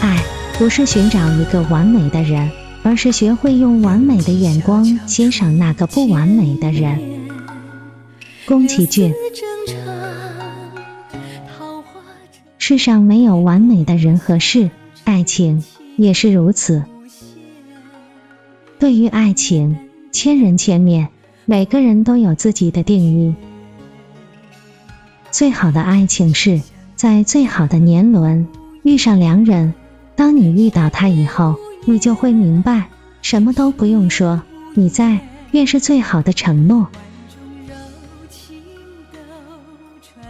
爱不是寻找一个完美的人，而是学会用完美的眼光欣赏那个不完美的人。宫崎骏。世上没有完美的人和事，爱情也是如此。对于爱情，千人千面，每个人都有自己的定义。最好的爱情是在最好的年轮遇上良人。当你遇到他以后，你就会明白，什么都不用说，你在便是最好的承诺。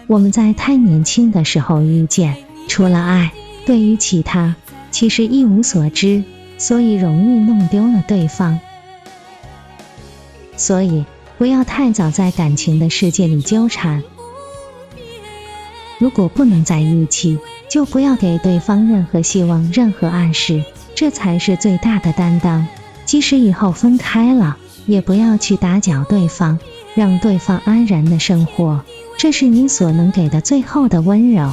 我们在太年轻的时候遇见，除了爱，对于其他其实一无所知，所以容易弄丢了对方。所以不要太早在感情的世界里纠缠。如果不能在一起，就不要给对方任何希望、任何暗示，这才是最大的担当。即使以后分开了，也不要去打搅对方，让对方安然的生活。这是你所能给的最后的温柔。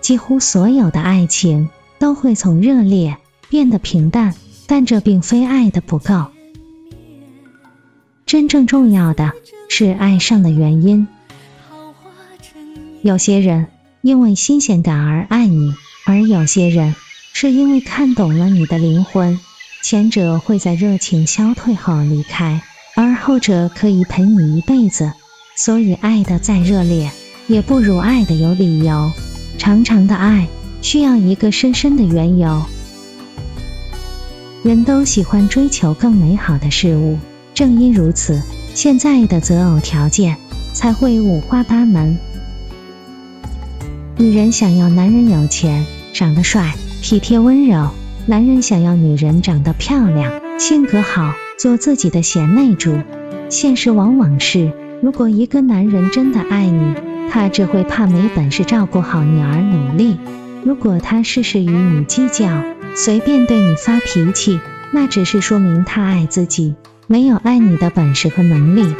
几乎所有的爱情都会从热烈变得平淡。但这并非爱的不够，真正重要的是爱上的原因。有些人因为新鲜感而爱你，而有些人是因为看懂了你的灵魂。前者会在热情消退后离开，而后者可以陪你一辈子。所以，爱的再热烈，也不如爱的有理由。长长的爱需要一个深深的缘由。人都喜欢追求更美好的事物，正因如此，现在的择偶条件才会五花八门。女人想要男人有钱、长得帅、体贴温柔；男人想要女人长得漂亮、性格好、做自己的贤内助。现实往往是，如果一个男人真的爱你，他只会怕没本事照顾好你而努力；如果他事事与你计较，随便对你发脾气，那只是说明他爱自己，没有爱你的本事和能力。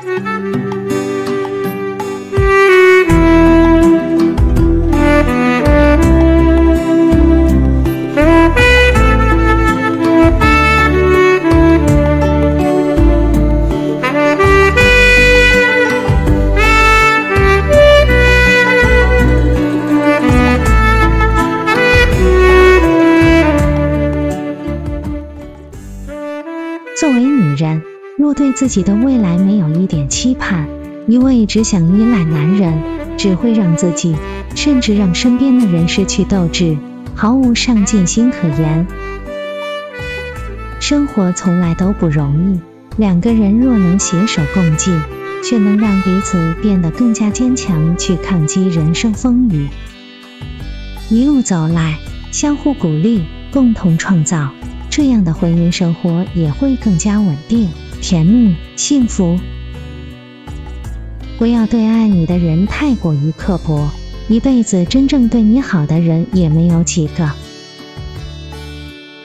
对自己的未来没有一点期盼，一味只想依赖男人，只会让自己，甚至让身边的人失去斗志，毫无上进心可言。生活从来都不容易，两个人若能携手共进，却能让彼此变得更加坚强，去抗击人生风雨。一路走来，相互鼓励，共同创造，这样的婚姻生活也会更加稳定。甜蜜幸福，不要对爱你的人太过于刻薄，一辈子真正对你好的人也没有几个。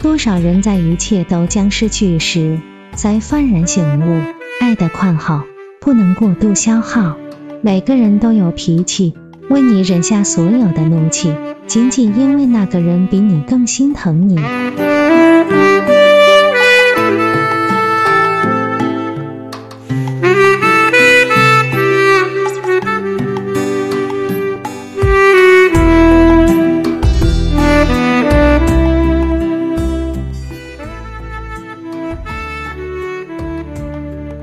多少人在一切都将失去时，才幡然醒悟，爱的宽厚不能过度消耗。每个人都有脾气，为你忍下所有的怒气，仅仅因为那个人比你更心疼你。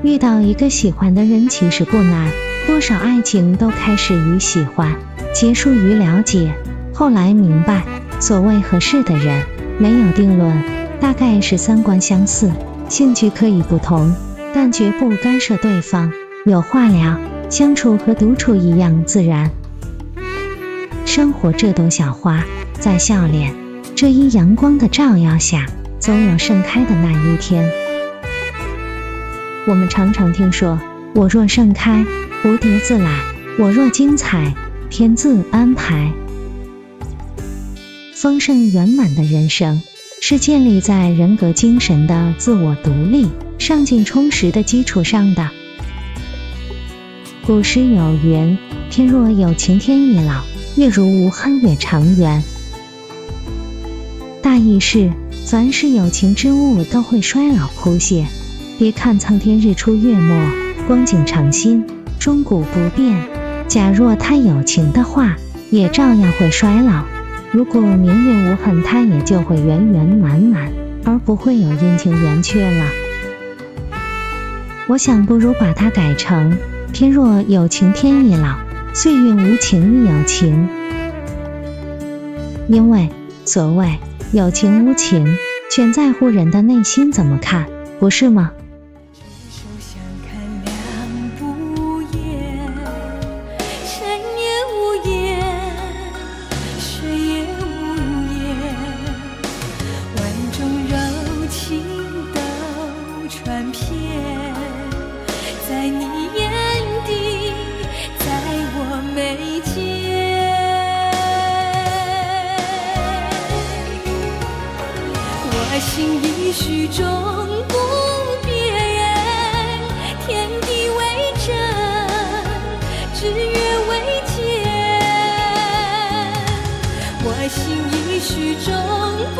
遇到一个喜欢的人其实不难，多少爱情都开始于喜欢，结束于了解，后来明白，所谓合适的人没有定论，大概是三观相似，兴趣可以不同，但绝不干涉对方，有话聊，相处和独处一样自然。生活这朵小花，在笑脸这一阳光的照耀下，总有盛开的那一天。我们常常听说，我若盛开，蝴蝶自来；我若精彩，天自安排。丰盛圆满的人生，是建立在人格精神的自我独立、上进充实的基础上的。古诗有云：“天若有情天亦老，月如无恨月长圆。”大意是，凡是有情之物都会衰老枯谢。别看苍天日出月没，光景常新，终古不变。假若他有情的话，也照样会衰老。如果年月无痕，它也就会圆圆满满，而不会有阴晴圆缺了。我想，不如把它改成“天若有情天亦老，岁月无情亦有情”。因为所谓有情无情，全在乎人的内心怎么看，不是吗？心已许终不变，天地为证，日月为鉴。我心已许终不